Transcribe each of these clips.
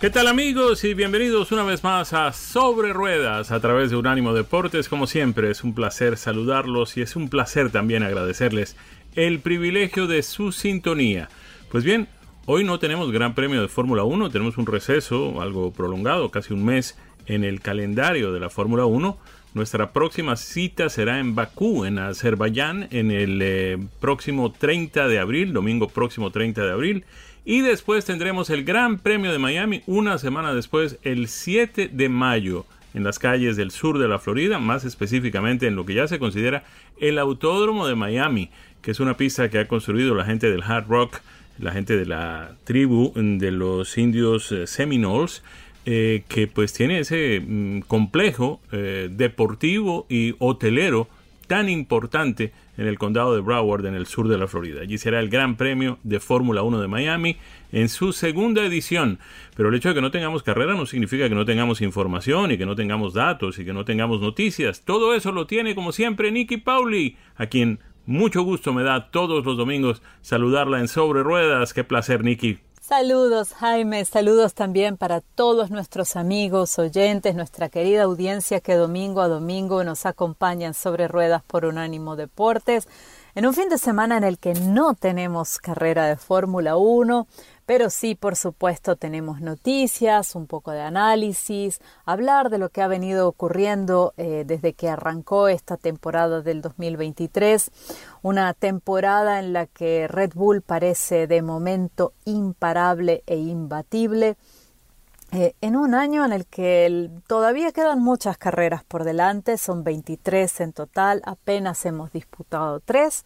¿Qué tal amigos y bienvenidos una vez más a Sobre Ruedas a través de Unánimo Deportes? Como siempre es un placer saludarlos y es un placer también agradecerles el privilegio de su sintonía. Pues bien, hoy no tenemos Gran Premio de Fórmula 1, tenemos un receso algo prolongado, casi un mes en el calendario de la Fórmula 1. Nuestra próxima cita será en Bakú, en Azerbaiyán, en el eh, próximo 30 de abril, domingo próximo 30 de abril. Y después tendremos el Gran Premio de Miami una semana después, el 7 de mayo, en las calles del sur de la Florida, más específicamente en lo que ya se considera el Autódromo de Miami, que es una pista que ha construido la gente del Hard Rock, la gente de la tribu de los indios eh, Seminoles, eh, que pues tiene ese mm, complejo eh, deportivo y hotelero tan importante en el condado de Broward, en el sur de la Florida. Allí será el Gran Premio de Fórmula 1 de Miami en su segunda edición. Pero el hecho de que no tengamos carrera no significa que no tengamos información y que no tengamos datos y que no tengamos noticias. Todo eso lo tiene, como siempre, Nicky Pauli, a quien mucho gusto me da todos los domingos saludarla en Sobre Ruedas. Qué placer, Nicky. Saludos Jaime, saludos también para todos nuestros amigos, oyentes, nuestra querida audiencia que domingo a domingo nos acompañan sobre ruedas por Unánimo Deportes. En un fin de semana en el que no tenemos carrera de Fórmula 1, pero sí, por supuesto, tenemos noticias, un poco de análisis, hablar de lo que ha venido ocurriendo eh, desde que arrancó esta temporada del 2023, una temporada en la que Red Bull parece de momento imparable e imbatible. Eh, en un año en el que todavía quedan muchas carreras por delante, son 23 en total, apenas hemos disputado tres.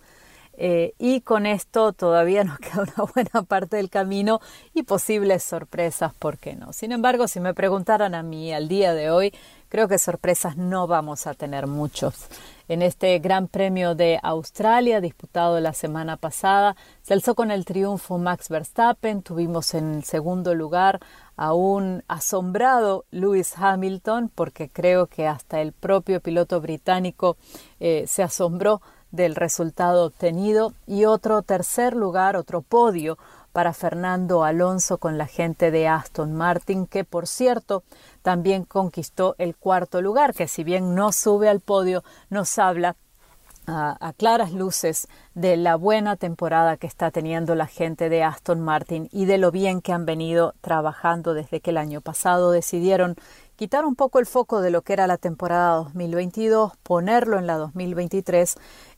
Eh, y con esto todavía nos queda una buena parte del camino y posibles sorpresas, ¿por qué no? Sin embargo, si me preguntaran a mí al día de hoy, creo que sorpresas no vamos a tener muchos. En este Gran Premio de Australia, disputado la semana pasada, se alzó con el triunfo Max Verstappen. Tuvimos en segundo lugar a un asombrado Lewis Hamilton, porque creo que hasta el propio piloto británico eh, se asombró del resultado obtenido. Y otro tercer lugar, otro podio para Fernando Alonso con la gente de Aston Martin, que por cierto también conquistó el cuarto lugar, que si bien no sube al podio, nos habla a, claras luces de la buena temporada que está teniendo la gente de Aston Martin y de lo bien que han venido trabajando desde que el año pasado decidieron quitar un poco el foco de lo que era la temporada 2022, ponerlo en la 2023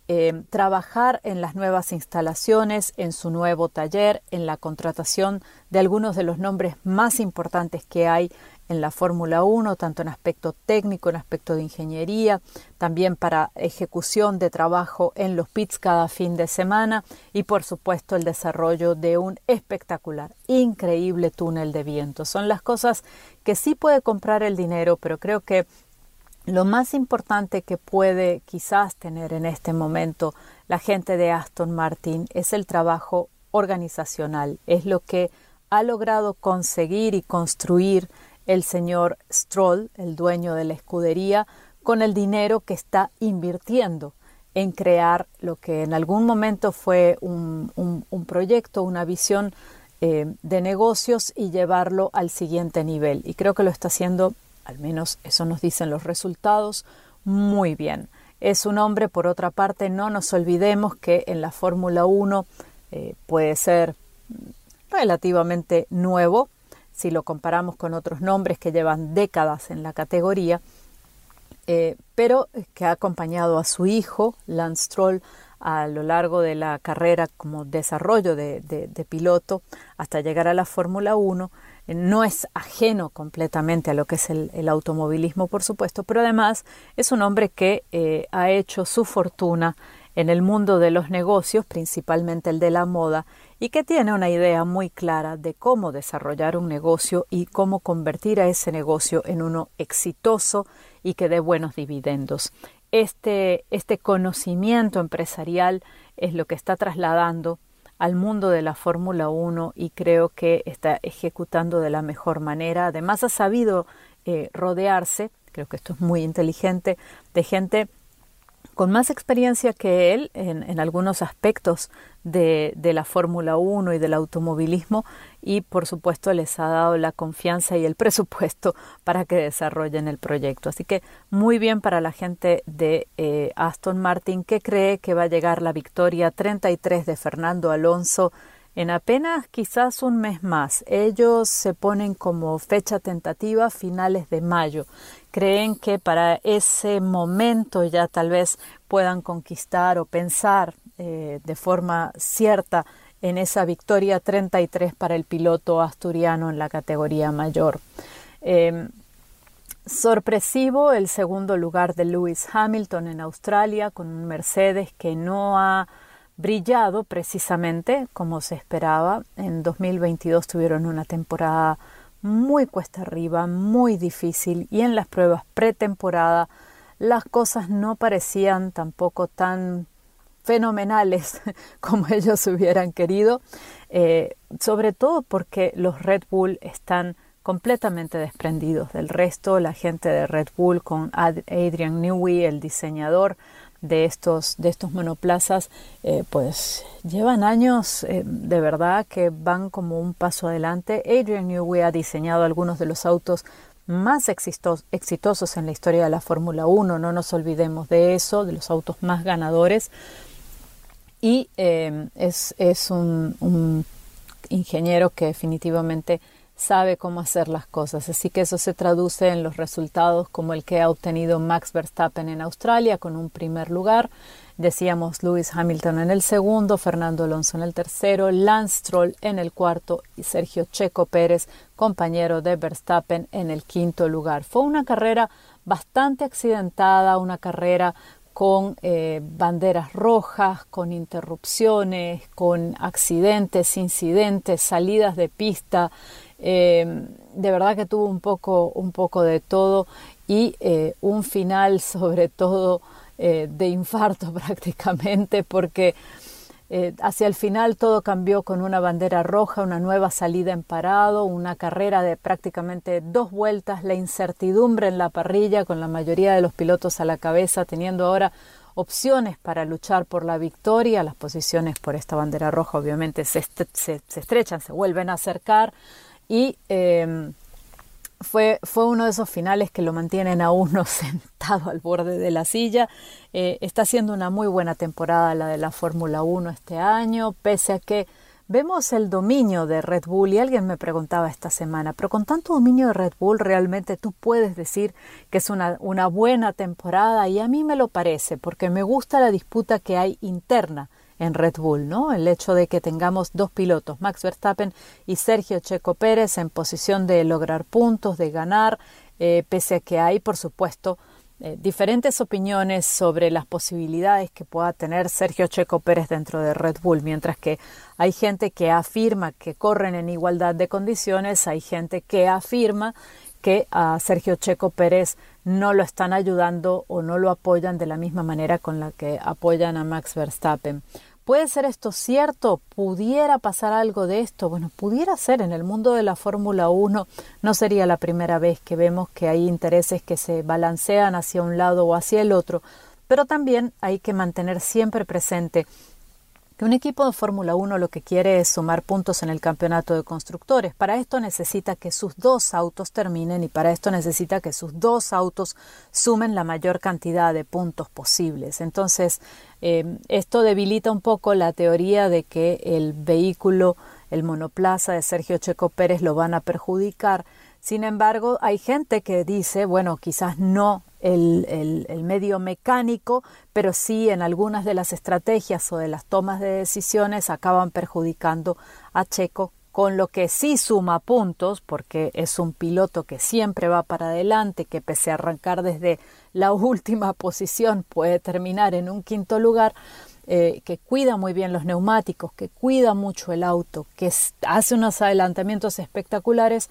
eh, trabajar en las nuevas instalaciones, en su nuevo taller, en la contratación de algunos de los nombres más importantes que hay en la Fórmula 1, tanto en aspecto técnico, en aspecto de ingeniería, también para ejecución de trabajo en los pits cada fin de semana y por supuesto el desarrollo de un espectacular, increíble túnel de viento. Son las cosas que sí puede comprar el dinero, pero creo que lo más importante que puede quizás tener en este momento la gente de Aston Martin es el trabajo organizacional, es lo que ha logrado conseguir y construir el señor Stroll, el dueño de la escudería, con el dinero que está invirtiendo en crear lo que en algún momento fue un, proyecto, una visión eh, de negocios y llevarlo al siguiente nivel. Y creo que lo está haciendo al menos eso nos dicen los resultados, muy bien. Es un hombre, por otra parte, no nos olvidemos que en la Fórmula 1 eh, puede ser relativamente nuevo. si lo comparamos con otros nombres que llevan décadas en la categoría, eh, pero que ha acompañado a su hijo, Lance Stroll, a lo largo de la carrera como desarrollo de, piloto hasta llegar a la Fórmula 1. No es ajeno completamente a lo que es el, automovilismo, por supuesto, pero además es un hombre que eh, ha hecho su fortuna en el mundo de los negocios, principalmente el de la moda, y que tiene una idea muy clara de cómo desarrollar un negocio y cómo convertir a ese negocio en uno exitoso y que dé buenos dividendos. Este, este conocimiento empresarial es lo que está trasladando al mundo de la Fórmula 1 y creo que está ejecutando de la mejor manera. Además ha sabido eh, rodearse, creo que esto es muy inteligente, de gente con más experiencia que él en, algunos aspectos de, la Fórmula 1 y del automovilismo y por supuesto les ha dado la confianza y el presupuesto para que desarrollen el proyecto. Así que muy bien para la gente de eh, Aston Martin que cree que va a llegar la victoria 33 de Fernando Alonso en apenas quizás un mes más. Ellos se ponen como fecha tentativa finales de mayo creen que para ese momento ya tal vez puedan conquistar o pensar eh, de forma cierta en esa victoria 33 para el piloto asturiano en la categoría mayor. Em, sorpresivo el segundo lugar de Lewis Hamilton en Australia con un Mercedes que no ha brillado precisamente como se esperaba. En 2022 tuvieron una temporada muy cuesta arriba, muy difícil y en las pruebas pretemporada las cosas no parecían tampoco tan fenomenales como ellos hubieran querido, eh, sobre todo porque los Red Bull están completamente desprendidos del resto, la gente de Red Bull con Adrian Newey, el diseñador, de estos, de estos monoplazas, eh, pues llevan años eh, de verdad que van como un paso adelante. Adrian Newey ha diseñado algunos de los autos más exitosos en la historia de la Fórmula 1, no nos olvidemos de eso, de los autos más ganadores. Y eh, es, es un, un ingeniero que definitivamente sabe cómo hacer las cosas. Así que eso se traduce en los resultados como el que ha obtenido Max Verstappen en Australia con un primer lugar. Decíamos Lewis Hamilton en el segundo, Fernando Alonso en el tercero, Lance Stroll en el cuarto y Sergio Checo Pérez, compañero de Verstappen, en el quinto lugar. Fue una carrera bastante accidentada, una carrera con eh, banderas rojas, con interrupciones, con accidentes, incidentes, salidas de pista, eh, de verdad que tuvo un poco, un poco de todo y eh, un final sobre todo eh, de infarto prácticamente porque hacia el final todo cambió con una bandera roja, una nueva salida en parado, una carrera de prácticamente dos vueltas, la incertidumbre en la parrilla con la mayoría de los pilotos a la cabeza teniendo ahora opciones para luchar por la victoria, las posiciones por esta bandera roja obviamente se, se estrechan, se vuelven a acercar, y em, fue, fue uno de esos finales que lo mantienen a uno sentado al borde de la silla. Eh, está siendo una muy buena temporada la de la Fórmula 1 este año, pese a que vemos el dominio de Red Bull y alguien me preguntaba esta semana, pero con tanto dominio de Red Bull realmente tú puedes decir que es una, una buena temporada y a mí me lo parece porque me gusta la disputa que hay interna en Red Bull, ¿no? El hecho de que tengamos dos pilotos, Max Verstappen y Sergio Checo Pérez, en posición de lograr puntos, de ganar, eh, pese a que hay, por supuesto, eh, diferentes opiniones sobre las posibilidades que pueda tener Sergio Checo Pérez dentro de Red Bull, mientras que hay gente que afirma que corren en igualdad de condiciones, hay gente que afirma que a Sergio Checo Pérez no lo están ayudando o no lo apoyan de la misma manera con la que apoyan a Max Verstappen. ¿Puede ser esto cierto? ¿Pudiera pasar algo de esto? Bueno, pudiera ser. En el mundo de la Fórmula 1 no sería la primera vez que vemos que hay intereses que se balancean hacia un lado o hacia el otro, pero también hay que mantener siempre presente que un equipo de Fórmula 1 lo que quiere es sumar puntos en el campeonato de constructores. Para esto necesita que sus dos autos terminen y para esto necesita que sus dos autos sumen la mayor cantidad de puntos posibles. Entonces, eh, esto debilita un poco la teoría de que el vehículo el monoplaza de Sergio Checo Pérez lo van a perjudicar. Sin embargo, hay gente que dice, bueno, quizás no el, medio mecánico, pero sí en algunas de las estrategias o de las tomas de decisiones acaban perjudicando a Checo, con lo que sí suma puntos, porque es un piloto que siempre va para adelante, que pese a arrancar desde la última posición puede terminar en un quinto lugar, eh, que cuida muy bien los neumáticos, que cuida mucho el auto, que hace unos adelantamientos espectaculares,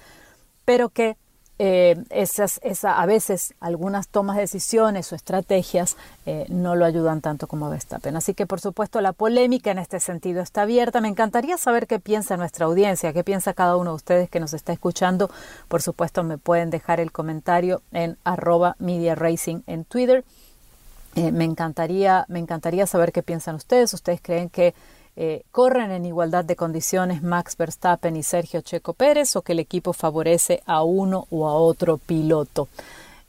pero que eh, esas, esa, a veces algunas tomas de decisiones o estrategias eh, no lo ayudan tanto como Verstappen. Así que por supuesto la polémica en este sentido está abierta. Me encantaría saber qué piensa nuestra audiencia, qué piensa cada uno de ustedes que nos está escuchando. Por supuesto me pueden dejar el comentario en arroba media racing en Twitter. Eh, me encantaría, me encantaría saber qué piensan ustedes. ¿Ustedes creen que eh, corren en igualdad de condiciones Max Verstappen y Sergio Checo Pérez o que el equipo favorece a uno o a otro piloto.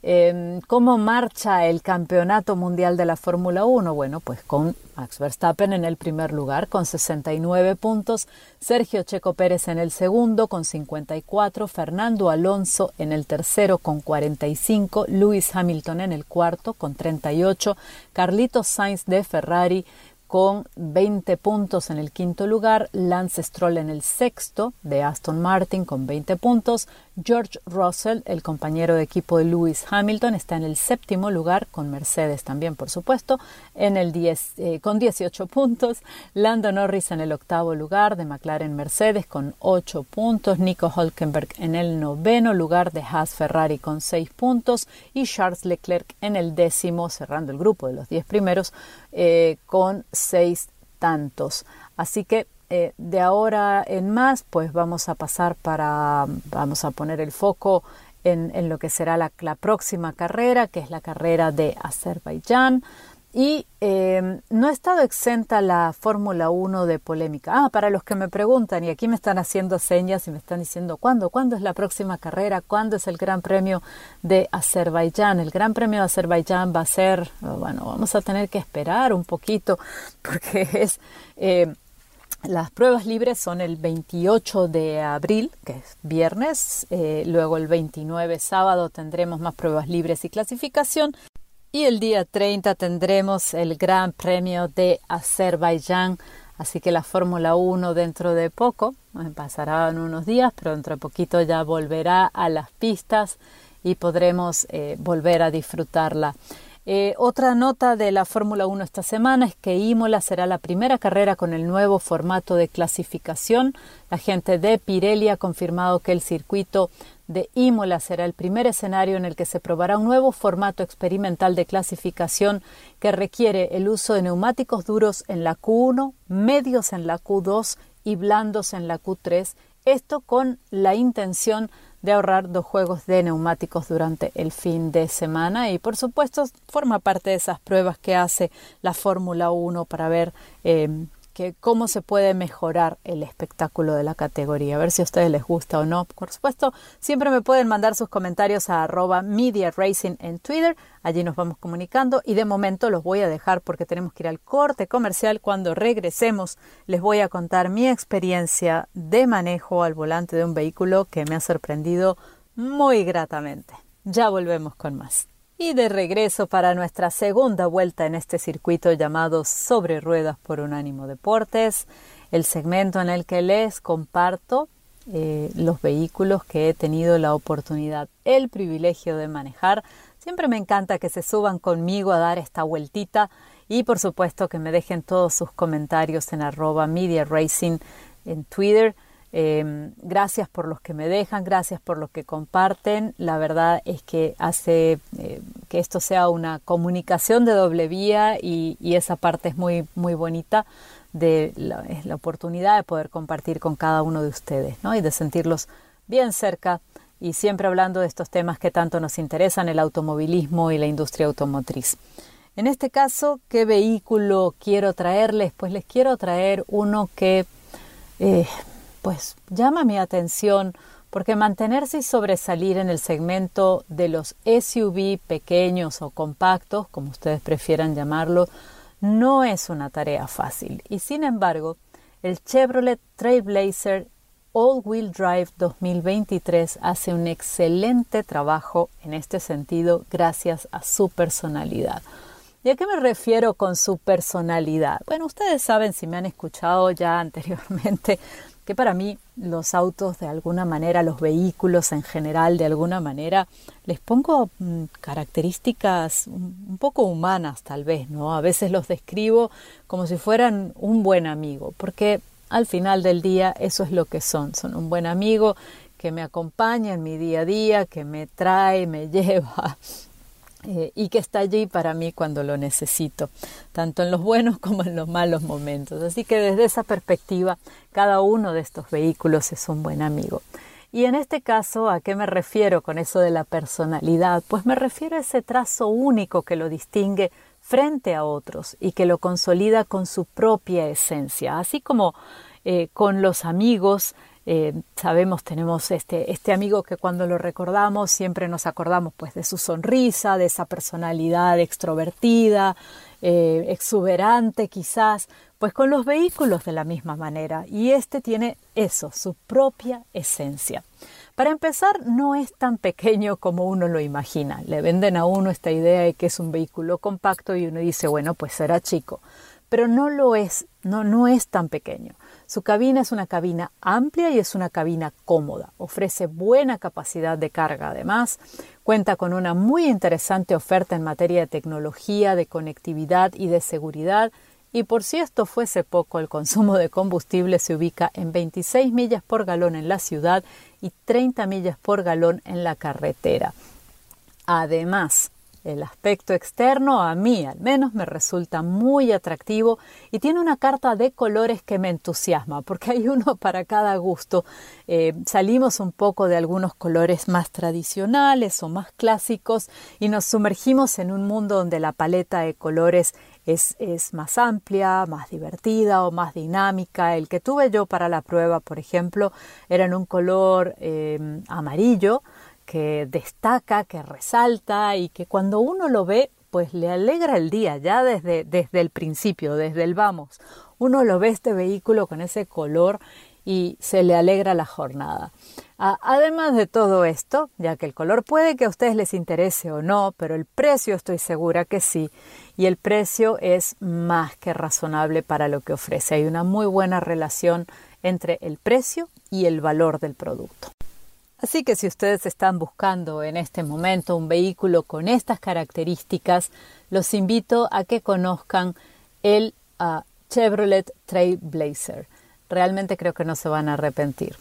Em, ¿Cómo marcha el campeonato mundial de la Fórmula 1? Bueno, pues con Max Verstappen en el primer lugar con 69 puntos, Sergio Checo Pérez en el segundo con 54, Fernando Alonso en el tercero con 45, Lewis Hamilton en el cuarto con 38, Carlitos Sainz de Ferrari con 20 puntos en el quinto lugar, Lance Stroll en el sexto de Aston Martin con 20 puntos, George Russell, el compañero de equipo de Lewis Hamilton, está en el séptimo lugar con Mercedes también, por supuesto, en el 10, eh, con 18 puntos, Lando Norris en el octavo lugar de McLaren Mercedes con 8 puntos, Nico Hulkenberg en el noveno lugar de Haas Ferrari con 6 puntos y Charles Leclerc en el décimo, cerrando el grupo de los 10 primeros eh, con seis tantos. Así que eh, de ahora en más, pues vamos a pasar para, vamos a poner el foco en, en lo que será la, la, próxima carrera, que es la carrera de Azerbaiyán. Y eh, no ha estado exenta la Fórmula 1 de polémica. Ah, para los que me preguntan, y aquí me están haciendo señas y me están diciendo, ¿cuándo? ¿Cuándo es la próxima carrera? ¿Cuándo es el Gran Premio de Azerbaiyán? El Gran Premio de Azerbaiyán va a ser, bueno, vamos a tener que esperar un poquito porque es... Eh, las pruebas libres son el 28 de abril, que es viernes, eh, luego el 29 sábado tendremos más pruebas libres y clasificación y el día 30 tendremos el Gran Premio de Azerbaiyán. Así que la Fórmula 1 dentro de poco, eh, pasarán unos días, pero dentro de poquito ya volverá a las pistas y podremos eh, volver a disfrutarla. Eh, otra nota de la Fórmula 1 esta semana es que Imola será la primera carrera con el nuevo formato de clasificación. La gente de Pirelli ha confirmado que el circuito de Imola será el primer escenario en el que se probará un nuevo formato experimental de clasificación que requiere el uso de neumáticos duros en la Q1, medios en la Q2 y blandos en la Q3, esto con la intención de ahorrar dos juegos de neumáticos durante el fin de semana. Y por supuesto forma parte de esas pruebas que hace la Fórmula 1 para ver eh, que cómo se puede mejorar el espectáculo de la categoría, a ver si a ustedes les gusta o no. Por supuesto, siempre me pueden mandar sus comentarios a arroba Media Racing en Twitter, allí nos vamos comunicando y de momento los voy a dejar porque tenemos que ir al corte comercial. Cuando regresemos les voy a contar mi experiencia de manejo al volante de un vehículo que me ha sorprendido muy gratamente. Ya volvemos con más. Y de regreso para nuestra segunda vuelta en este circuito llamado Sobre Ruedas por Unánimo Deportes, el segmento en el que les comparto eh, los vehículos que he tenido la oportunidad, el privilegio de manejar. Siempre me encanta que se suban conmigo a dar esta vueltita y por supuesto que me dejen todos sus comentarios en arroba media racing en Twitter Em, gracias por los que me dejan, gracias por los que comparten. La verdad es que hace eh, que esto sea una comunicación de doble vía y, esa parte es muy, muy bonita de la, oportunidad de poder compartir con cada uno de ustedes ¿no? y de sentirlos bien cerca y siempre hablando de estos temas que tanto nos interesan, el automovilismo y la industria automotriz. En este caso, ¿qué vehículo quiero traerles? Pues les quiero traer uno que eh, pues llama mi atención porque mantenerse y sobresalir en el segmento de los SUV pequeños o compactos, como ustedes prefieran llamarlo, no es una tarea fácil. Y sin embargo, el Chevrolet Trailblazer All-Wheel Drive 2023 hace un excelente trabajo en este sentido gracias a su personalidad. ¿Y a qué me refiero con su personalidad? Bueno, ustedes saben, si me han escuchado ya anteriormente, que para mí los autos de alguna manera, los vehículos en general de alguna manera, les pongo mm, características un poco humanas tal vez, ¿no? A veces los describo como si fueran un buen amigo, porque al final del día eso es lo que son, son un buen amigo que me acompaña en mi día a día, que me trae, me lleva, eh, y que está allí para mí cuando lo necesito, tanto en los buenos como en los malos momentos. Así que desde esa perspectiva, cada uno de estos vehículos es un buen amigo. Y en este caso, ¿a qué me refiero con eso de la personalidad? Pues me refiero a ese trazo único que lo distingue frente a otros y que lo consolida con su propia esencia, así como eh, con los amigos eh, sabemos, tenemos este, este amigo que cuando lo recordamos siempre nos acordamos pues de su sonrisa, de esa personalidad extrovertida, eh, exuberante quizás, pues con los vehículos de la misma manera. Y este tiene eso, su propia esencia. Para empezar, no es tan pequeño como uno lo imagina. Le venden a uno esta idea de que es un vehículo compacto y uno dice, bueno, pues será chico. Pero no lo es, no, no es tan pequeño. Su cabina es una cabina amplia y es una cabina cómoda. Ofrece buena capacidad de carga además. Cuenta con una muy interesante oferta en materia de tecnología, de conectividad y de seguridad. Y por si esto fuese poco, el consumo de combustible se ubica en 26 millas por galón en la ciudad y 30 millas por galón en la carretera. Además, el aspecto externo a mí al menos me resulta muy atractivo y tiene una carta de colores que me entusiasma porque hay uno para cada gusto. Eh, salimos un poco de algunos colores más tradicionales o más clásicos y nos sumergimos en un mundo donde la paleta de colores es, es, más amplia, más divertida o más dinámica. El que tuve yo para la prueba, por ejemplo, era en un color eh, amarillo que destaca, que resalta y que cuando uno lo ve, pues le alegra el día, ya desde, desde el principio, desde el vamos. Uno lo ve este vehículo con ese color y se le alegra la jornada. Además de todo esto, ya que el color puede que a ustedes les interese o no, pero el precio estoy segura que sí, y el precio es más que razonable para lo que ofrece. Hay una muy buena relación entre el precio y el valor del producto. Así que si ustedes están buscando en este momento un vehículo con estas características, los invito a que conozcan el uh, Chevrolet Trailblazer. Realmente creo que no se van a arrepentir.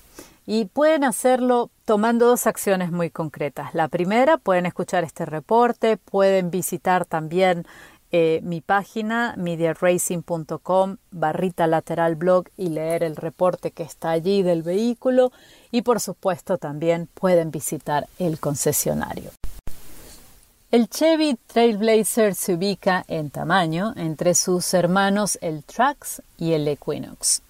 Y pueden hacerlo tomando dos acciones muy concretas. La primera, pueden escuchar este reporte, pueden visitar también eh, mi página mediaracing.com barrita lateral blog y leer el reporte que está allí del vehículo y por supuesto también pueden visitar el concesionario. El Chevy Trailblazer se ubica en tamaño entre sus hermanos el Trax y el Equinox.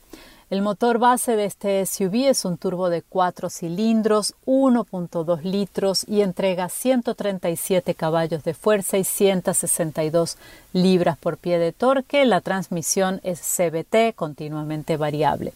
El motor base de este SUV es un turbo de 4 cilindros, 1.2 litros y entrega 137 caballos de fuerza y 162 libras por pie de torque. La transmisión es CBT, continuamente variable.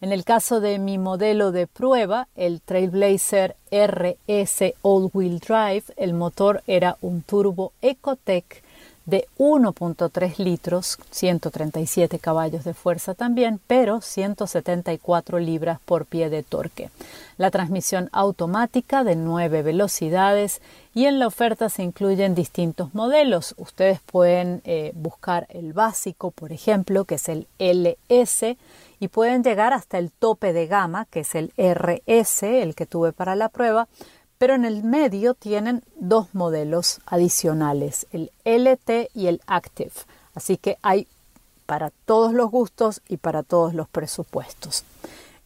En el caso de mi modelo de prueba, el Trailblazer RS All Wheel Drive, el motor era un turbo Ecotec de 1.3 litros, 137 caballos de fuerza también, pero 174 libras por pie de torque. La transmisión automática de 9 velocidades y en la oferta se incluyen distintos modelos. Ustedes pueden eh, buscar el básico, por ejemplo, que es el LS y pueden llegar hasta el tope de gama, que es el RS, el que tuve para la prueba, pero en el medio tienen dos modelos adicionales, el LT y el Active. Así que hay para todos los gustos y para todos los presupuestos.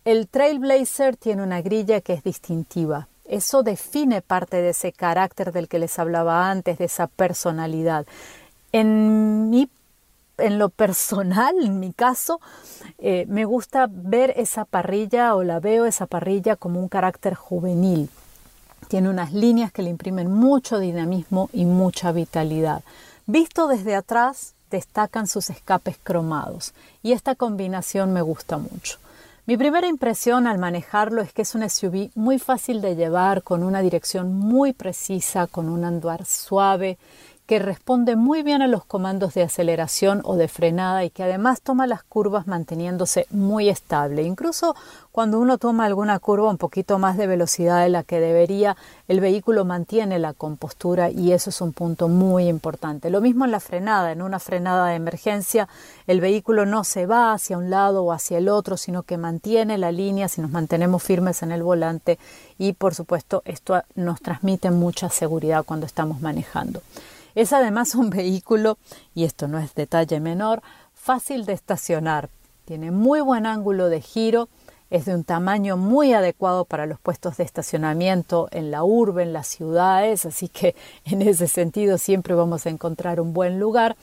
El Trailblazer tiene una grilla que es distintiva. Eso define parte de ese carácter del que les hablaba antes, de esa personalidad. En mi en lo personal, en mi caso, eh, me gusta ver esa parrilla o la veo esa parrilla como un carácter juvenil. Tiene unas líneas que le imprimen mucho dinamismo y mucha vitalidad. Visto desde atrás, destacan sus escapes cromados y esta combinación me gusta mucho. Mi primera impresión al manejarlo es que es un SUV muy fácil de llevar, con una dirección muy precisa, con un andar suave que responde muy bien a los comandos de aceleración o de frenada y que además toma las curvas manteniéndose muy estable. Incluso cuando uno toma alguna curva un poquito más de velocidad de la que debería, el vehículo mantiene la compostura y eso es un punto muy importante. Lo mismo en la frenada. En una frenada de emergencia, el vehículo no se va hacia un lado o hacia el otro, sino que mantiene la línea si nos mantenemos firmes en el volante y por supuesto esto nos transmite mucha seguridad cuando estamos manejando. Es además un vehículo, y esto no es detalle menor, fácil de estacionar. Tiene muy buen ángulo de giro, es de un tamaño muy adecuado para los puestos de estacionamiento en la urbe, en las ciudades, así que en ese sentido siempre vamos a encontrar un buen lugar.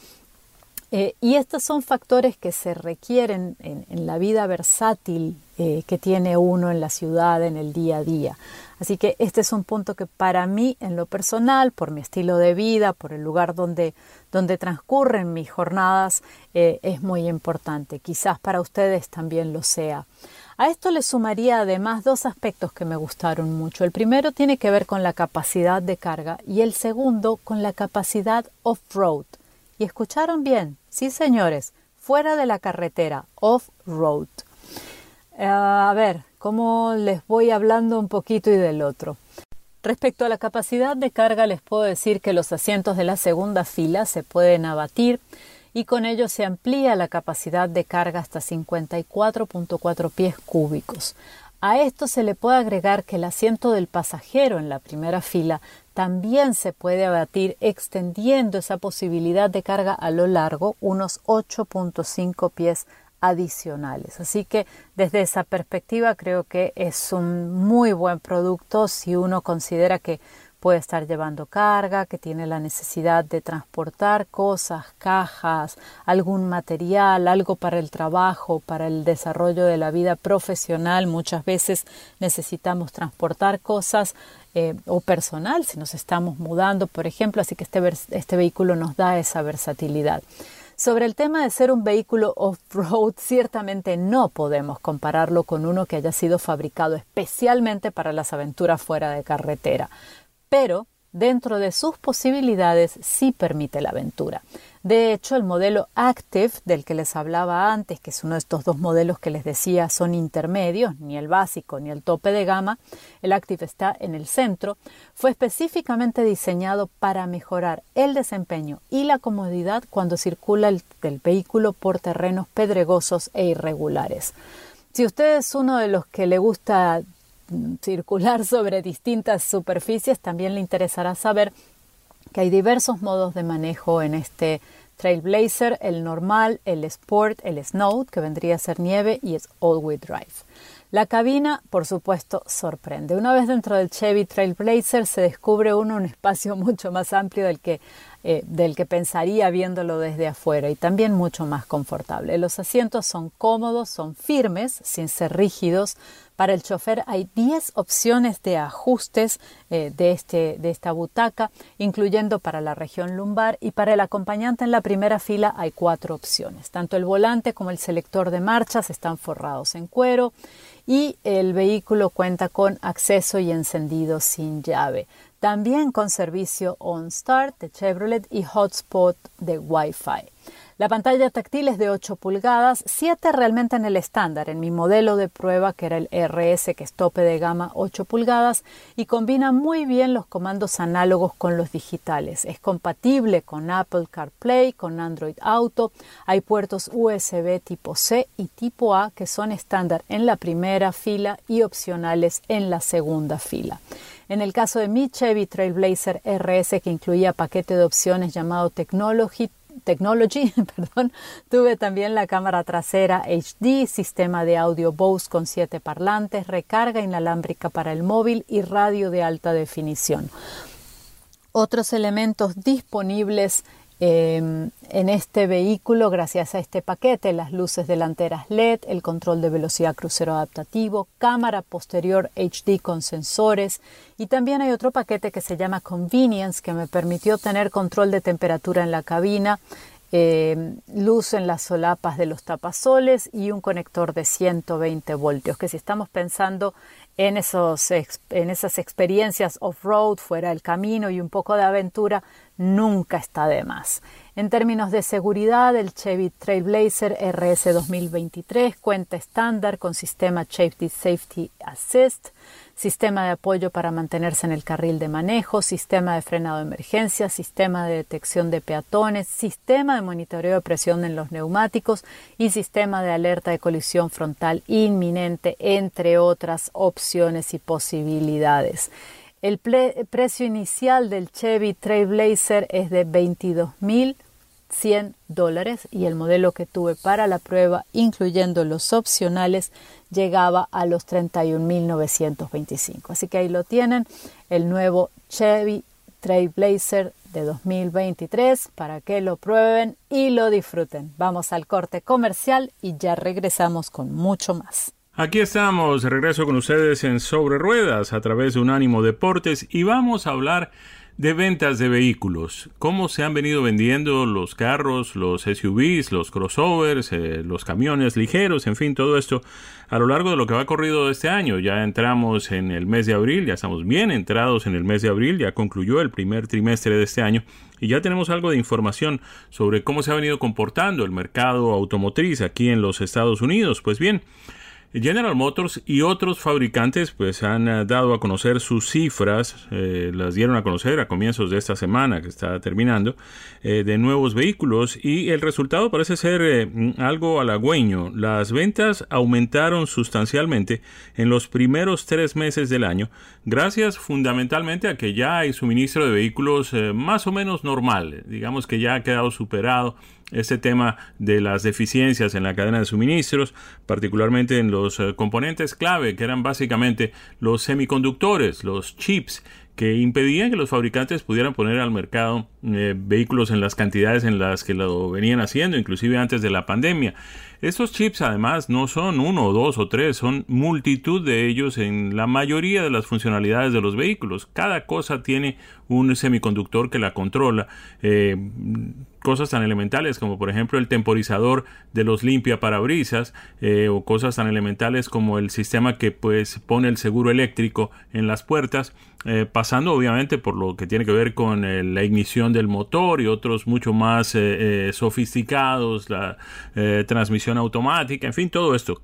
Eh, y estos son factores que se requieren en, la vida versátil eh, que tiene uno en la ciudad, en el día a día. Así que este es un punto que para mí, en lo personal, por mi estilo de vida, por el lugar donde, donde transcurren mis jornadas, eh, es muy importante. Quizás para ustedes también lo sea. A esto le sumaría además dos aspectos que me gustaron mucho. El primero tiene que ver con la capacidad de carga y el segundo con la capacidad off-road. Y escucharon bien, sí señores, fuera de la carretera, off-road. Eh, a ver, ¿cómo les voy hablando un poquito y del otro? Respecto a la capacidad de carga, les puedo decir que los asientos de la segunda fila se pueden abatir y con ello se amplía la capacidad de carga hasta 54.4 pies cúbicos. A esto se le puede agregar que el asiento del pasajero en la primera fila también se puede abatir extendiendo esa posibilidad de carga a lo largo unos 8.5 pies adicionales. Así que desde esa perspectiva creo que es un muy buen producto si uno considera que puede estar llevando carga, que tiene la necesidad de transportar cosas, cajas, algún material, algo para el trabajo, para el desarrollo de la vida profesional. Muchas veces necesitamos transportar cosas eh, o personal si nos estamos mudando, por ejemplo, así que este, este vehículo nos da esa versatilidad. Sobre el tema de ser un vehículo off-road, ciertamente no podemos compararlo con uno que haya sido fabricado especialmente para las aventuras fuera de carretera. Pero dentro de sus posibilidades sí permite la aventura. De hecho, el modelo Active, del que les hablaba antes, que es uno de estos dos modelos que les decía son intermedios, ni el básico ni el tope de gama, el Active está en el centro, fue específicamente diseñado para mejorar el desempeño y la comodidad cuando circula el, el vehículo por terrenos pedregosos e irregulares. Si usted es uno de los que le gusta circular sobre distintas superficies, también le interesará saber que hay diversos modos de manejo en este Trailblazer, el normal, el Sport, el Snow, que vendría a ser nieve, y es All-Wheel Drive. La cabina, por supuesto, sorprende. Una vez dentro del Chevy Trailblazer se descubre uno un espacio mucho más amplio del que, eh, del que pensaría viéndolo desde afuera y también mucho más confortable. Los asientos son cómodos, son firmes, sin ser rígidos, para el chofer hay 10 opciones de ajustes eh, de, este, de esta butaca, incluyendo para la región lumbar y para el acompañante en la primera fila hay cuatro opciones. Tanto el volante como el selector de marchas están forrados en cuero y el vehículo cuenta con acceso y encendido sin llave. También con servicio OnStart de Chevrolet y Hotspot de Wi-Fi. La pantalla táctil es de 8 pulgadas, 7 realmente en el estándar, en mi modelo de prueba que era el RS que es tope de gama 8 pulgadas y combina muy bien los comandos análogos con los digitales. Es compatible con Apple CarPlay, con Android Auto, hay puertos USB tipo C y tipo A que son estándar en la primera fila y opcionales en la segunda fila. En el caso de mi Chevy Trailblazer RS que incluía paquete de opciones llamado Technology Technology, perdón, tuve también la cámara trasera HD, sistema de audio Bose con siete parlantes, recarga inalámbrica para el móvil y radio de alta definición. Otros elementos disponibles Em, en este vehículo, gracias a este paquete, las luces delanteras LED, el control de velocidad crucero adaptativo, cámara posterior HD con sensores y también hay otro paquete que se llama Convenience que me permitió tener control de temperatura en la cabina, eh, luz en las solapas de los tapasoles y un conector de 120 voltios, que si estamos pensando en, esos, en esas experiencias off-road, fuera del camino y un poco de aventura, nunca está de más. En términos de seguridad, el Chevy Trailblazer RS 2023 cuenta estándar con sistema Safety Safety Assist, sistema de apoyo para mantenerse en el carril de manejo, sistema de frenado de emergencia, sistema de detección de peatones, sistema de monitoreo de presión en los neumáticos y sistema de alerta de colisión frontal inminente, entre otras opciones y posibilidades. El precio inicial del Chevy Trailblazer es de 22.000 100 dólares y el modelo que tuve para la prueba, incluyendo los opcionales, llegaba a los 31.925. Así que ahí lo tienen, el nuevo Chevy Trailblazer de 2023 para que lo prueben y lo disfruten. Vamos al corte comercial y ya regresamos con mucho más. Aquí estamos, regreso con ustedes en Sobre Ruedas a través de Unánimo Deportes y vamos a hablar de ventas de vehículos. ¿Cómo se han venido vendiendo los carros, los SUVs, los crossovers, eh, los camiones ligeros, en fin, todo esto a lo largo de lo que va corrido este año? Ya entramos en el mes de abril, ya estamos bien entrados en el mes de abril, ya concluyó el primer trimestre de este año y ya tenemos algo de información sobre cómo se ha venido comportando el mercado automotriz aquí en los Estados Unidos. Pues bien, General Motors y otros fabricantes pues han eh, dado a conocer sus cifras, eh, las dieron a conocer a comienzos de esta semana que está terminando, eh, de nuevos vehículos y el resultado parece ser algo halagüeño. Las ventas aumentaron sustancialmente en los primeros tres meses del año, gracias fundamentalmente a que ya hay suministro de vehículos más o menos normal, digamos que ya ha quedado superado este tema de las deficiencias en la cadena de suministros, particularmente en los eh, componentes clave, que eran básicamente los semiconductores, los chips, que impedían que los fabricantes pudieran poner al mercado eh, vehículos en las cantidades en las que lo venían haciendo, inclusive antes de la pandemia. Estos chips además no son uno dos o tres, son multitud de ellos en la mayoría de las funcionalidades de los vehículos. Cada cosa tiene un semiconductor que la controla. Eh, cosas tan elementales como por ejemplo el temporizador de los limpia parabrisas eh, o cosas tan elementales como el sistema que pues pone el seguro eléctrico en las puertas eh, pasando obviamente por lo que tiene que ver con la ignición del motor y otros mucho más sofisticados la transmisión automática, en fin, todo esto.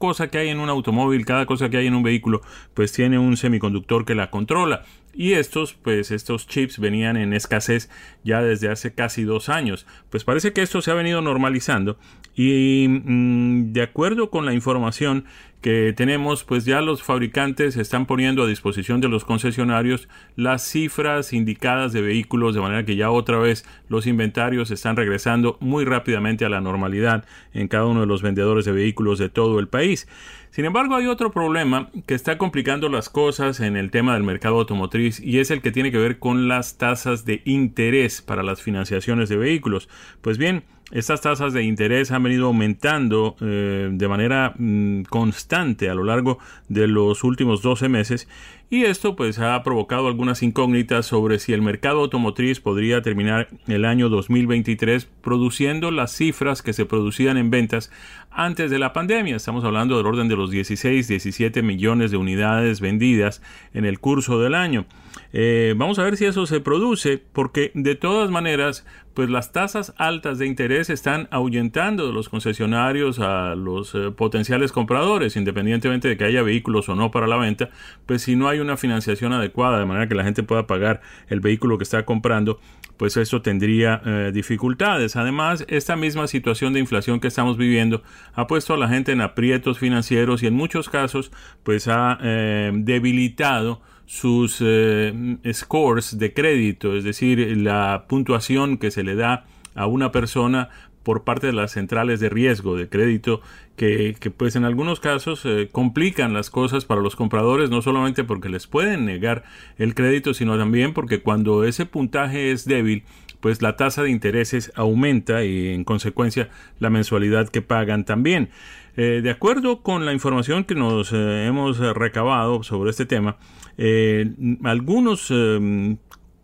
Cosa que hay en un automóvil, cada cosa que hay en un vehículo, pues tiene un semiconductor que la controla. Y estos, pues estos chips venían en escasez ya desde hace casi dos años. Pues parece que esto se ha venido normalizando y mm, de acuerdo con la información que tenemos, pues ya los fabricantes están poniendo a disposición de los concesionarios las cifras indicadas de vehículos, de manera que ya otra vez los inventarios están regresando muy rápidamente a la normalidad en cada uno de los vendedores de vehículos de todo el país. Sin embargo, hay otro problema que está complicando las cosas en el tema del mercado automotriz y es el que tiene que ver con las tasas de interés para las financiaciones de vehículos. Pues bien, estas tasas de interés han venido aumentando eh, de manera mm, constante a lo largo de los últimos 12 meses y esto pues ha provocado algunas incógnitas sobre si el mercado automotriz podría terminar el año 2023 produciendo las cifras que se producían en ventas antes de la pandemia. Estamos hablando del orden de los 16, 17 millones de unidades vendidas en el curso del año. Eh, vamos a ver si eso se produce porque de todas maneras pues las tasas altas de interés están ahuyentando de los concesionarios a los eh, potenciales compradores, independientemente de que haya vehículos o no para la venta, pues si no hay una financiación adecuada de manera que la gente pueda pagar el vehículo que está comprando, pues eso tendría eh, dificultades. Además, esta misma situación de inflación que estamos viviendo ha puesto a la gente en aprietos financieros y en muchos casos pues ha eh, debilitado sus eh, scores de crédito, es decir, la puntuación que se le da a una persona por parte de las centrales de riesgo de crédito que, pues en algunos casos eh, complican las cosas para los compradores no solamente porque les pueden negar el crédito sino también porque cuando ese puntaje es débil pues la tasa de intereses aumenta y en consecuencia la mensualidad que pagan también. Eh, de acuerdo con la información que nos hemos recabado sobre este tema, eh, algunos em,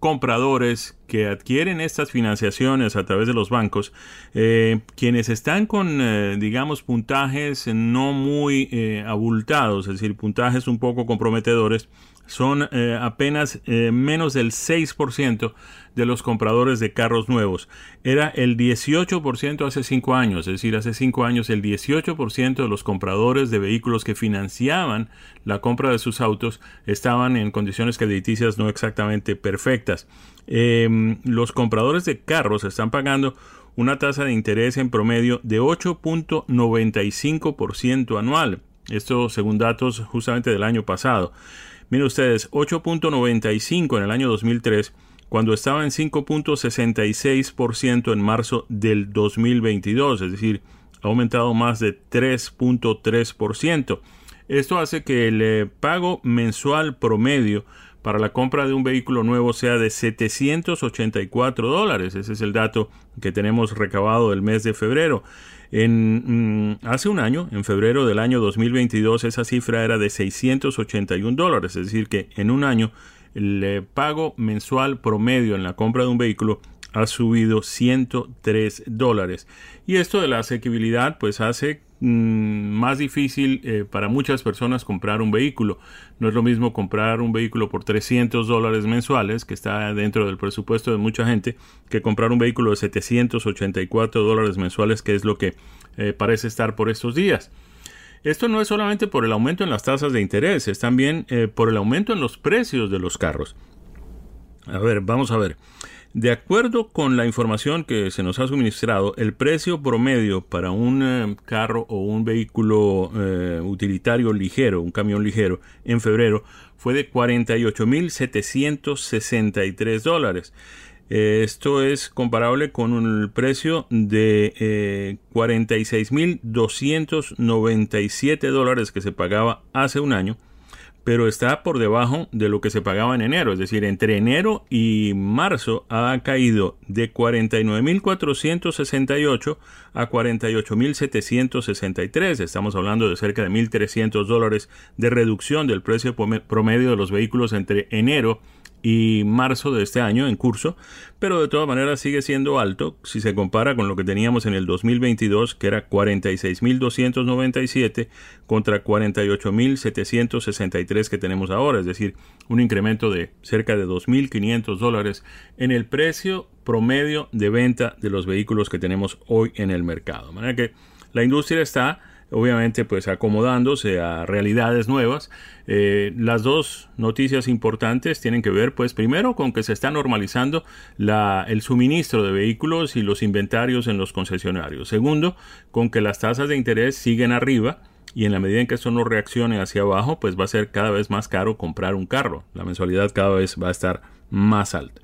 compradores que adquieren estas financiaciones a través de los bancos, eh, quienes están con, eh, digamos, puntajes no muy eh, abultados, es decir, puntajes un poco comprometedores, son apenas menos del 6% de los compradores de carros nuevos. Era el 18% hace 5 años, es decir, hace 5 años el 18% de los compradores de vehículos que financiaban la compra de sus autos estaban en condiciones crediticias no exactamente perfectas. Em, los compradores de carros están pagando una tasa de interés en promedio de 8.95% anual. Esto según datos justamente del año pasado. Miren ustedes, 8.95 en el año 2003, cuando estaba en 5.66% en marzo del 2022, es decir, ha aumentado más de 3.3%. Esto hace que el eh, pago mensual promedio para la compra de un vehículo nuevo sea de 784 dólares. Ese es el dato que tenemos recabado del mes de febrero. En, mm, hace un año, en febrero del año 2022, esa cifra era de 681 dólares, es decir, que en un año el pago mensual promedio en la compra de un vehículo ha subido 103 dólares. Y esto de la asequibilidad pues hace mm, más difícil eh, para muchas personas comprar un vehículo. No es lo mismo comprar un vehículo por 300 dólares mensuales, que está dentro del presupuesto de mucha gente, que comprar un vehículo de 784 dólares mensuales, que es lo que eh, parece estar por estos días. Esto no es solamente por el aumento en las tasas de interés, es también eh, por el aumento en los precios de los carros. A ver, vamos a ver. De acuerdo con la información que se nos ha suministrado, el precio promedio para un eh, carro o un vehículo eh, utilitario ligero, un camión ligero, en febrero fue de 48.763 dólares. Eh, esto es comparable con el precio de 46.297 dólares que se pagaba hace un año pero está por debajo de lo que se pagaba en enero. Es decir, entre enero y marzo ha caído de 49.468 a 48.763. Estamos hablando de cerca de 1.300 dólares de reducción del precio promedio de los vehículos entre enero y marzo de este año en curso, pero de todas maneras sigue siendo alto si se compara con lo que teníamos en el 2022, que era 46.297 contra 48.763 que tenemos ahora, es decir, un incremento de cerca de 2.500 dólares en el precio promedio de venta de los vehículos que tenemos hoy en el mercado. De manera que la industria está obviamente pues acomodándose a realidades nuevas. Eh, las dos noticias importantes tienen que ver pues primero con que se está normalizando la, el suministro de vehículos y los inventarios en los concesionarios. Segundo, con que las tasas de interés siguen arriba y en la medida en que eso no reaccione hacia abajo pues va a ser cada vez más caro comprar un carro. La mensualidad cada vez va a estar más alta.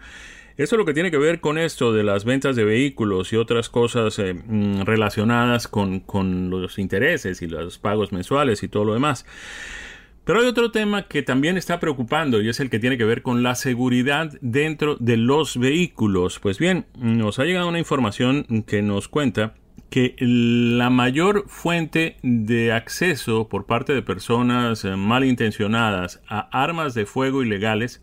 Eso es lo que tiene que ver con esto de las ventas de vehículos y otras cosas eh, mm, relacionadas con, con los intereses y los pagos mensuales y todo lo demás. Pero hay otro tema que también está preocupando y es el que tiene que ver con la seguridad dentro de los vehículos. Pues bien, nos ha llegado una información que nos cuenta que la mayor fuente de acceso por parte de personas eh, malintencionadas a armas de fuego ilegales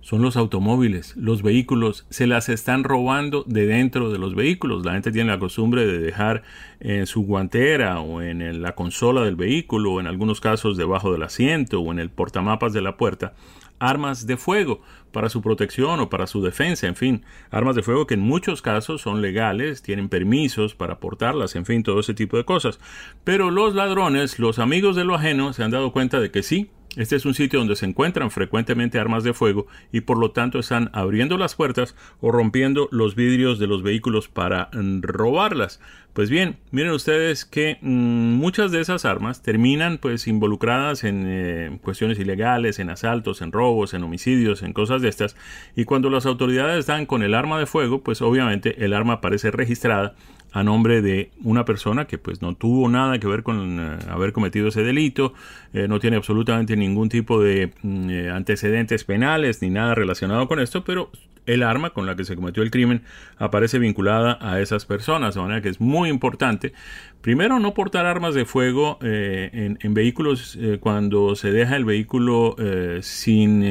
son los automóviles, los vehículos, se las están robando de dentro de los vehículos. La gente tiene la costumbre de dejar en su guantera o en la consola del vehículo o en algunos casos debajo del asiento o en el portamapas de la puerta armas de fuego para su protección o para su defensa, en fin, armas de fuego que en muchos casos son legales, tienen permisos para portarlas, en fin, todo ese tipo de cosas. Pero los ladrones, los amigos de lo ajeno, se han dado cuenta de que sí, este es un sitio donde se encuentran frecuentemente armas de fuego y por lo tanto están abriendo las puertas o rompiendo los vidrios de los vehículos para mm, robarlas. Pues bien, miren ustedes que mm, muchas de esas armas terminan pues involucradas en eh, cuestiones ilegales, en asaltos, en robos, en homicidios, en cosas de estas. Y cuando las autoridades dan con el arma de fuego, pues obviamente el arma aparece registrada a nombre de una persona que pues no tuvo nada que ver con eh, haber cometido ese delito, eh, no tiene absolutamente ningún tipo de mm, eh, antecedentes penales ni nada relacionado con esto, pero el arma con la que se cometió el crimen aparece vinculada a esas personas, de manera que es muy importante, primero, no portar armas de fuego en, en, vehículos cuando se deja el vehículo sin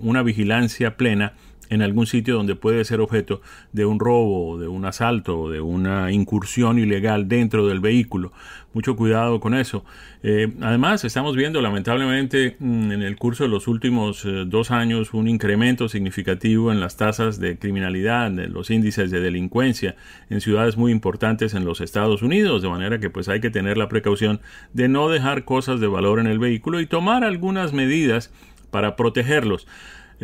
una vigilancia plena en algún sitio donde puede ser objeto de un robo, de un asalto, de una incursión ilegal dentro del vehículo. Mucho cuidado con eso. Eh, además, estamos viendo lamentablemente mm, en el curso de los últimos eh, dos años un incremento significativo en las tasas de criminalidad, en los índices de delincuencia en ciudades muy importantes en los Estados Unidos, de manera que pues hay que tener la precaución de no dejar cosas de valor en el vehículo y tomar algunas medidas para protegerlos.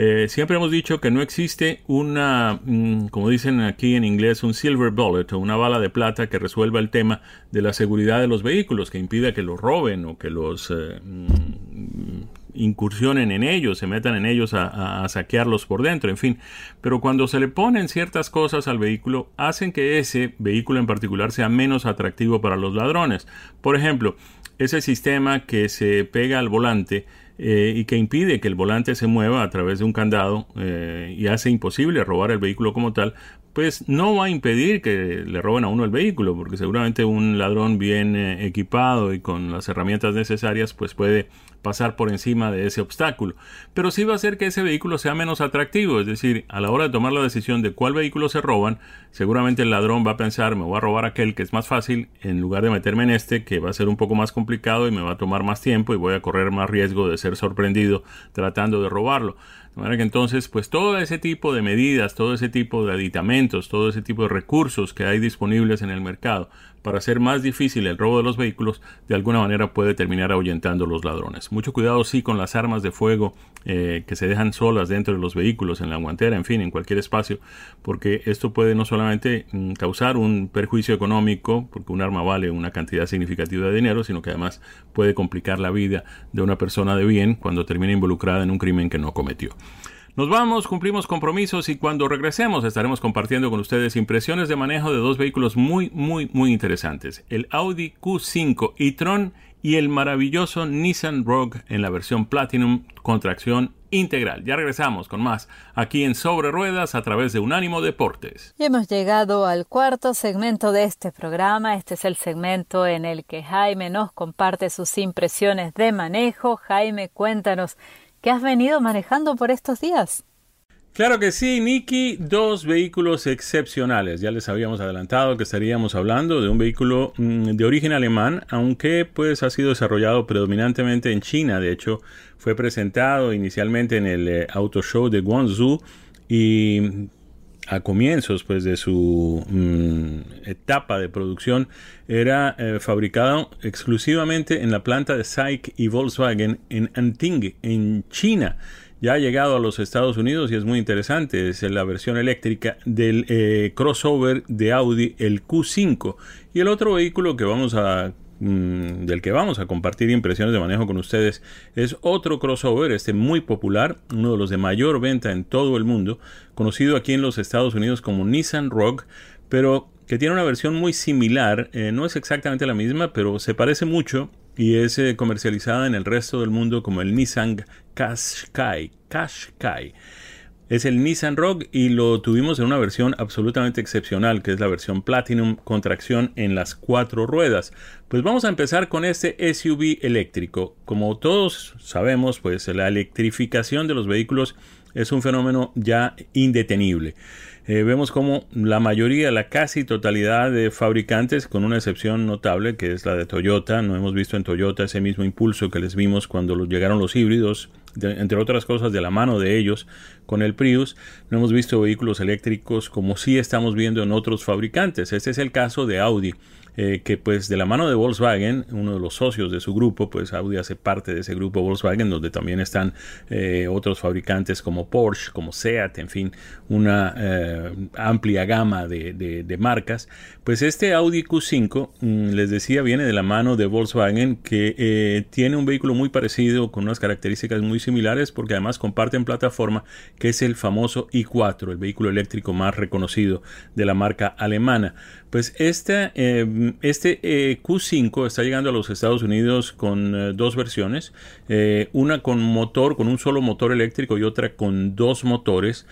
Eh, siempre hemos dicho que no existe una, mm, como dicen aquí en inglés, un silver bullet o una bala de plata que resuelva el tema de la seguridad de los vehículos, que impida que los roben o que los eh, mm, incursionen en ellos, se metan en ellos a, a, saquearlos por dentro, en fin. Pero cuando se le ponen ciertas cosas al vehículo, hacen que ese vehículo en particular sea menos atractivo para los ladrones. Por ejemplo, ese sistema que se pega al volante, eh, y que impide que el volante se mueva a través de un candado eh, y hace imposible robar el vehículo como tal, pues no va a impedir que le roben a uno el vehículo, porque seguramente un ladrón bien eh, equipado y con las herramientas necesarias, pues puede pasar por encima de ese obstáculo. Pero sí va a hacer que ese vehículo sea menos atractivo, es decir, a la hora de tomar la decisión de cuál vehículo se roban, seguramente el ladrón va a pensar, me voy a robar aquel que es más fácil, en lugar de meterme en este, que va a ser un poco más complicado y me va a tomar más tiempo y voy a correr más riesgo de ser sorprendido tratando de robarlo. Manera que entonces, pues todo ese tipo de medidas, todo ese tipo de aditamentos, todo ese tipo de recursos que hay disponibles en el mercado para hacer más difícil el robo de los vehículos, de alguna manera puede terminar ahuyentando a los ladrones. Mucho cuidado sí con las armas de fuego eh, que se dejan solas dentro de los vehículos, en la guantera, en fin, en cualquier espacio, porque esto puede no solamente mm, causar un perjuicio económico, porque un arma vale una cantidad significativa de dinero, sino que además puede complicar la vida de una persona de bien cuando termina involucrada en un crimen que no cometió. Nos vamos, cumplimos compromisos y cuando regresemos estaremos compartiendo con ustedes impresiones de manejo de dos vehículos muy, muy, muy interesantes. El Audi Q5 e-tron y el maravilloso Nissan Rogue en la versión Platinum con tracción integral. Ya regresamos con más aquí en Sobre Ruedas a través de Unánimo Deportes. Y hemos llegado al cuarto segmento de este programa. Este es el segmento en el que Jaime nos comparte sus impresiones de manejo. Jaime, cuéntanos ¿Qué has venido manejando por estos días? Claro que sí, Nicky, dos vehículos excepcionales. Ya les habíamos adelantado que estaríamos hablando de un vehículo mm, de origen alemán, aunque pues ha sido desarrollado predominantemente en China. De hecho, fue presentado inicialmente en el eh, Auto Show de Guangzhou y a comienzos pues de su mm, etapa de producción era eh, fabricado exclusivamente en la planta de SAIC y Volkswagen en Anting, en China. Ya ha llegado a los Estados Unidos y es muy interesante, es la versión eléctrica del eh, crossover de Audi, el Q5. Y el otro vehículo que vamos a Mm, del que vamos a compartir impresiones de manejo con ustedes es otro crossover, este muy popular, uno de los de mayor venta en todo el mundo, conocido aquí en los Estados Unidos como Nissan Rogue, pero que tiene una versión muy similar, eh, no es exactamente la misma, pero se parece mucho y es eh, comercializada en el resto del mundo como el Nissan Qashqai. Qashqai. Es el Nissan Rogue y lo tuvimos en una versión absolutamente excepcional, que es la versión Platinum con tracción en las cuatro ruedas. Pues vamos a empezar con este SUV eléctrico. Como todos sabemos, pues la electrificación de los vehículos es un fenómeno ya indetenible. Eh, vemos como la mayoría, la casi totalidad de fabricantes, con una excepción notable que es la de Toyota, no hemos visto en Toyota ese mismo impulso que les vimos cuando llegaron los híbridos, entre otras cosas de la mano de ellos con el Prius, no hemos visto vehículos eléctricos como sí estamos viendo en otros fabricantes. Este es el caso de Audi. Eh, que pues de la mano de Volkswagen, uno de los socios de su grupo, pues Audi hace parte de ese grupo Volkswagen, donde también están eh, otros fabricantes como Porsche, como Seat, en fin, una eh, amplia gama de, marcas. Pues este Audi Q5, mm, les decía, viene de la mano de Volkswagen, que tiene un vehículo muy parecido, con unas características muy similares, porque además comparten plataforma, que es el famoso i4, el vehículo eléctrico más reconocido de la marca alemana. Pues este, este eh, Q5 está llegando a los Estados Unidos con eh, dos versiones, eh, una con motor, con un solo motor eléctrico y otra con dos motores,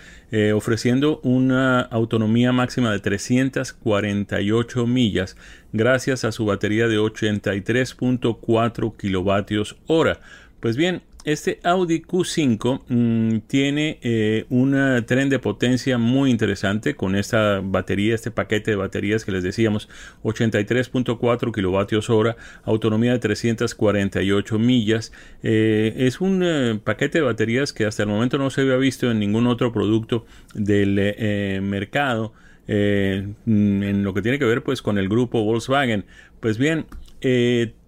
ofreciendo una autonomía máxima de 348 millas gracias a su batería de 83.4 kilovatios hora. Pues bien, este Audi Q5 mm, tiene eh, un tren de potencia muy interesante con esta batería, este paquete de baterías que les decíamos, 83.4 kilovatios hora, autonomía de 348 millas. Eh, es un eh, paquete de baterías que hasta el momento no se había visto en ningún otro producto del mercado. en lo que tiene que ver pues con el grupo Volkswagen. Pues bien,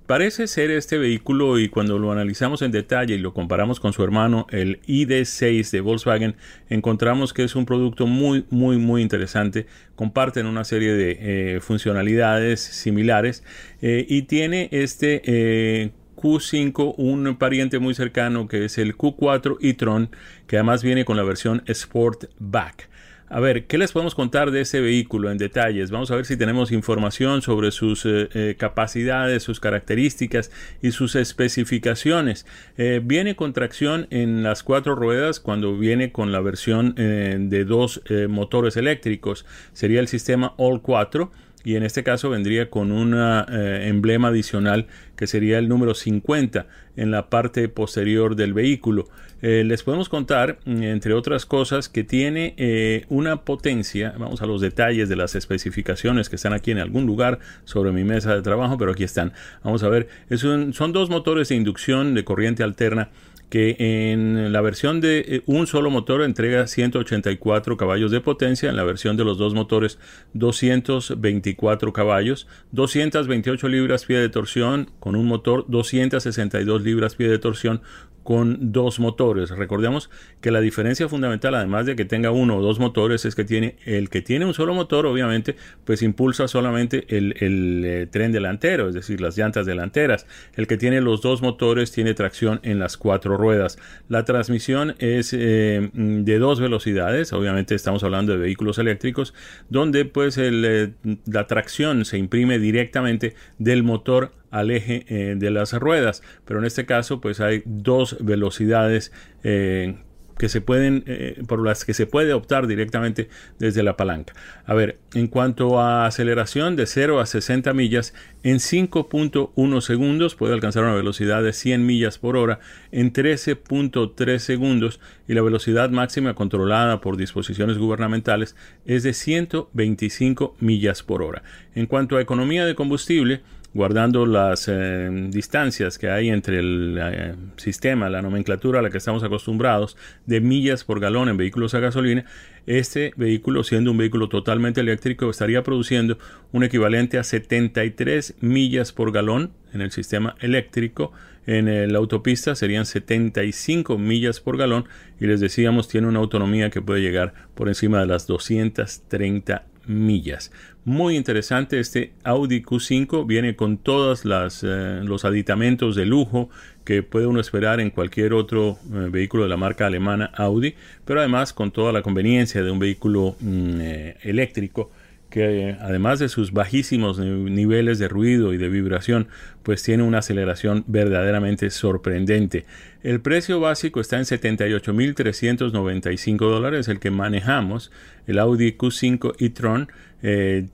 Parece ser este vehículo y cuando lo analizamos en detalle y lo comparamos con su hermano, el ID6 de Volkswagen, encontramos que es un producto muy, muy, muy interesante. Comparten una serie de eh, funcionalidades similares eh, y tiene este eh, Q5 un pariente muy cercano que es el Q4 e-tron que además viene con la versión Sportback. A ver, ¿qué les podemos contar de ese vehículo en detalles? Vamos a ver si tenemos información sobre sus eh, eh, capacidades, sus características y sus especificaciones. Eh, viene con tracción en las cuatro ruedas cuando viene con la versión de dos motores eléctricos. Sería el sistema All 4 y en este caso vendría con un emblema adicional que sería el número 50 en la parte posterior del vehículo. Eh, les podemos contar, mm, entre otras cosas, que tiene eh, una potencia, vamos a los detalles de las especificaciones que están aquí en algún lugar sobre mi mesa de trabajo, pero aquí están. Vamos a ver, son dos motores de inducción de corriente alterna que en la versión de eh, un solo motor entrega 184 caballos de potencia, en la versión de los dos motores 224 caballos, 228 libras-pie de torsión con un motor, 262 libras-pie de torsión con dos motores. Recordemos que la diferencia fundamental, además de que tenga uno o dos motores, es que tiene el que tiene un solo motor, obviamente, pues impulsa solamente el, eh, tren delantero, es decir, las llantas delanteras. El que tiene los dos motores tiene tracción en las cuatro ruedas. La transmisión es eh, de dos velocidades, obviamente estamos hablando de vehículos eléctricos, donde pues eh, la tracción se imprime directamente del motor al eje eh, de las ruedas pero en este caso pues hay dos velocidades eh, que se pueden eh, por las que se puede optar directamente desde la palanca. A ver, en cuanto a aceleración de 0 a 60 millas en 5.1 segundos puede alcanzar una velocidad de 100 millas por hora en 13.3 segundos y la velocidad máxima controlada por disposiciones gubernamentales es de 125 millas por hora. En cuanto a economía de combustible, guardando las eh, distancias que hay entre el eh, sistema, la nomenclatura a la que estamos acostumbrados de millas por galón en vehículos a gasolina, este vehículo, siendo un vehículo totalmente eléctrico, estaría produciendo un equivalente a 73 millas por galón en el sistema eléctrico. En la autopista serían 75 millas por galón y les decíamos tiene una autonomía que puede llegar por encima de las 230 millas. Muy interesante este Audi Q5 viene con todos eh, los aditamentos de lujo que puede uno esperar en cualquier otro eh, vehículo de la marca alemana Audi, pero además con toda la conveniencia de un vehículo mm, eh, eléctrico que además de sus bajísimos niveles de ruido y de vibración, pues tiene una aceleración verdaderamente sorprendente. El precio básico está en 78.395 dólares, el que manejamos, el Audi Q5 e-tron. Eh,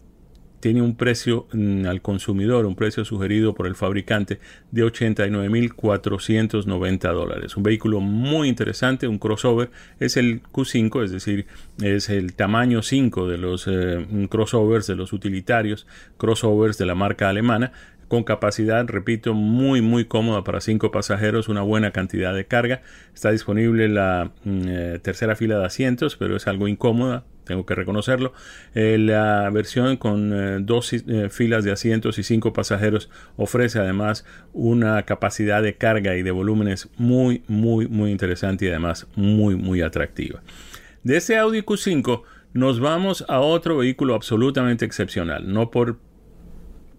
tiene un precio mm, al consumidor, un precio sugerido por el fabricante de 89.490 dólares. Un vehículo muy interesante, un crossover, es el Q5, es decir, es el tamaño 5 de los eh, crossovers, de los utilitarios crossovers de la marca alemana con capacidad, repito, muy muy cómoda para cinco pasajeros, una buena cantidad de carga. Está disponible la mm, eh, tercera fila de asientos, pero es algo incómoda, tengo que reconocerlo. Eh, la versión con eh, dos filas de asientos y cinco pasajeros ofrece además una capacidad de carga y de volúmenes muy muy muy interesante y además muy muy atractiva. De ese Audi Q5 nos vamos a otro vehículo absolutamente excepcional, no por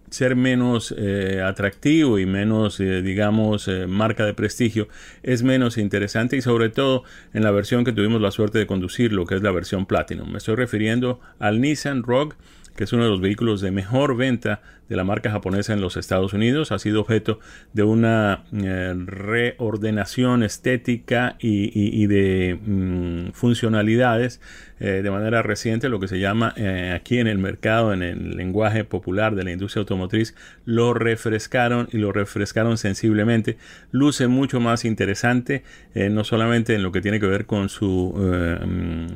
ser menos eh, atractivo y menos, eh, digamos, eh, marca de prestigio, es menos interesante y sobre todo en la versión que tuvimos la suerte de conducir, lo que es la versión Platinum. Me estoy refiriendo al Nissan Rogue, que es uno de los vehículos de mejor venta de la marca japonesa en los Estados Unidos. Ha sido objeto de una eh, reordenación estética y, de mm, funcionalidades eh, de manera reciente, lo que se llama eh, aquí en el mercado, en el lenguaje popular de la industria automotriz, lo refrescaron y lo refrescaron sensiblemente. Luce mucho más interesante, no solamente en lo que tiene que ver con su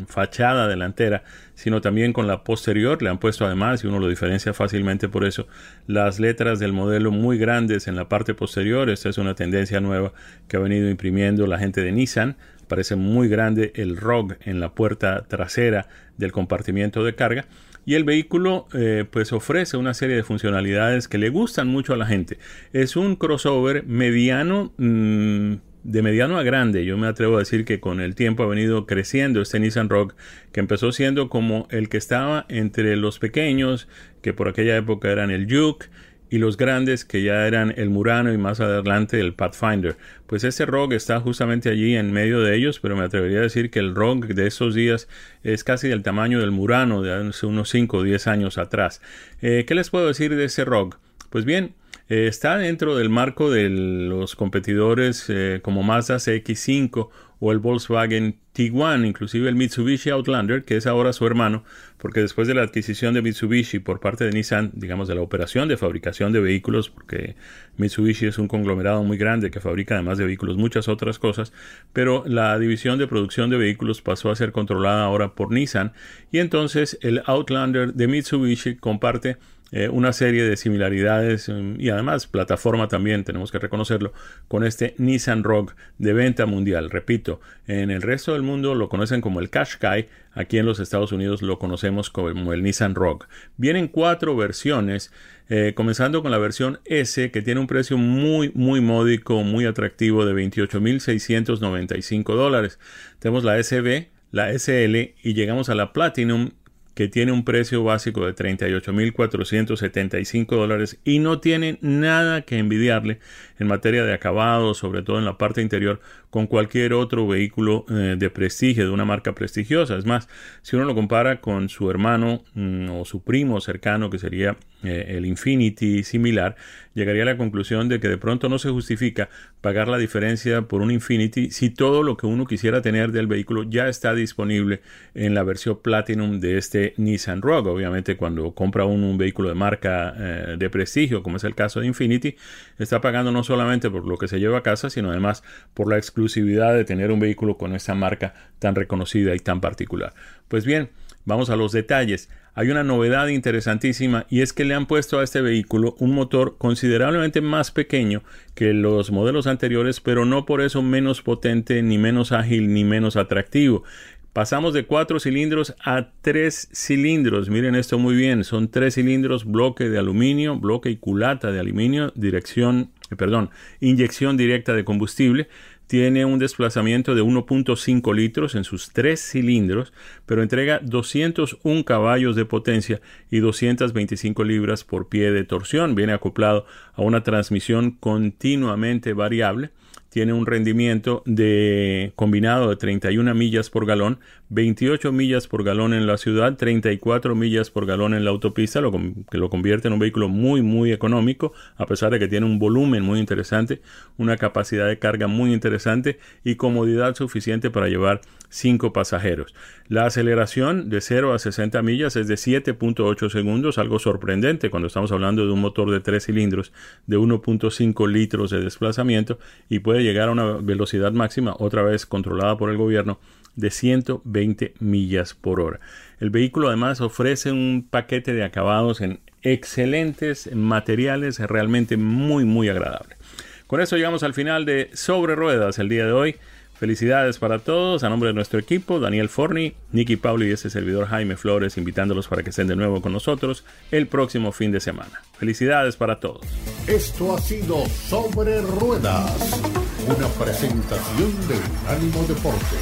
fachada delantera, sino también con la posterior. Le han puesto además, y uno lo diferencia fácilmente por eso, las letras del modelo muy grandes en la parte posterior. Esta es una tendencia nueva que ha venido imprimiendo la gente de Nissan. Parece muy grande el ROG en la puerta trasera del compartimiento de carga y el vehículo eh, pues ofrece una serie de funcionalidades que le gustan mucho a la gente. Es un crossover mediano mm, de mediano a grande, yo me atrevo a decir que con el tiempo ha venido creciendo este Nissan Rogue, que empezó siendo como el que estaba entre los pequeños, que por aquella época eran el Juke, y los grandes que ya eran el Murano y más adelante el Pathfinder. Pues este Rogue está justamente allí en medio de ellos, pero me atrevería a decir que el Rogue de esos días es casi del tamaño del Murano de hace unos 5 o 10 años atrás. Eh, ¿Qué les puedo decir de ese Rogue? Pues bien, eh, está dentro del marco de los competidores eh, como Mazda CX5 o el Volkswagen Tiguan, inclusive el Mitsubishi Outlander, que es ahora su hermano, porque después de la adquisición de Mitsubishi por parte de Nissan, digamos de la operación de fabricación de vehículos, porque Mitsubishi es un conglomerado muy grande que fabrica además de vehículos muchas otras cosas, pero la división de producción de vehículos pasó a ser controlada ahora por Nissan y entonces el Outlander de Mitsubishi comparte eh, una serie de similaridades mm, y además plataforma también, tenemos que reconocerlo, con este Nissan Rogue de venta mundial. Repito, en el resto del mundo lo conocen como el Qashqai, aquí en los Estados Unidos lo conocemos como el Nissan Rogue. Vienen cuatro versiones, eh, comenzando con la versión S que tiene un precio muy muy módico, muy atractivo de 28.695 dólares. Tenemos la SB, la SL y llegamos a la Platinum que tiene un precio básico de 38.475 dólares y no tiene nada que envidiarle en materia de acabado, sobre todo en la parte interior, con cualquier otro vehículo eh, de prestigio, de una marca prestigiosa. Es más, si uno lo compara con su hermano mm, o su primo cercano, que sería eh, el Infinity similar, llegaría a la conclusión de que de pronto no se justifica pagar la diferencia por un Infinity si todo lo que uno quisiera tener del vehículo ya está disponible en la versión Platinum de este Nissan Rogue. Obviamente cuando compra uno un vehículo de marca eh, de prestigio, como es el caso de Infinity, está pagando no solamente por lo que se lleva a casa, sino además por la exclusividad de tener un vehículo con esa marca tan reconocida y tan particular. Pues bien, vamos a los detalles. Hay una novedad interesantísima y es que le han puesto a este vehículo un motor considerablemente más pequeño que los modelos anteriores, pero no por eso menos potente, ni menos ágil, ni menos atractivo. Pasamos de cuatro cilindros a tres cilindros. Miren esto muy bien. Son tres cilindros, bloque de aluminio, bloque y culata de aluminio, dirección, perdón, inyección directa de combustible tiene un desplazamiento de 1.5 litros en sus tres cilindros, pero entrega 201 caballos de potencia y 225 libras por pie de torsión. Viene acoplado a una transmisión continuamente variable tiene un rendimiento de combinado de 31 millas por galón, 28 millas por galón en la ciudad, 34 millas por galón en la autopista, lo que lo convierte en un vehículo muy muy económico, a pesar de que tiene un volumen muy interesante, una capacidad de carga muy interesante y comodidad suficiente para llevar 5 pasajeros. La aceleración de 0 a 60 millas es de 7.8 segundos, algo sorprendente cuando estamos hablando de un motor de 3 cilindros de 1.5 litros de desplazamiento y puede llegar a una velocidad máxima, otra vez controlada por el gobierno, de 120 millas por hora. El vehículo además ofrece un paquete de acabados en excelentes materiales, realmente muy muy agradable. Con eso llegamos al final de Sobre Ruedas el día de hoy. Felicidades para todos. A nombre de nuestro equipo, Daniel Forni, Nicky Pauli y ese servidor Jaime Flores, invitándolos para que estén de nuevo con nosotros el próximo fin de semana. Felicidades para todos. Esto ha sido Sobre Ruedas, una presentación de Unánimo Deportes.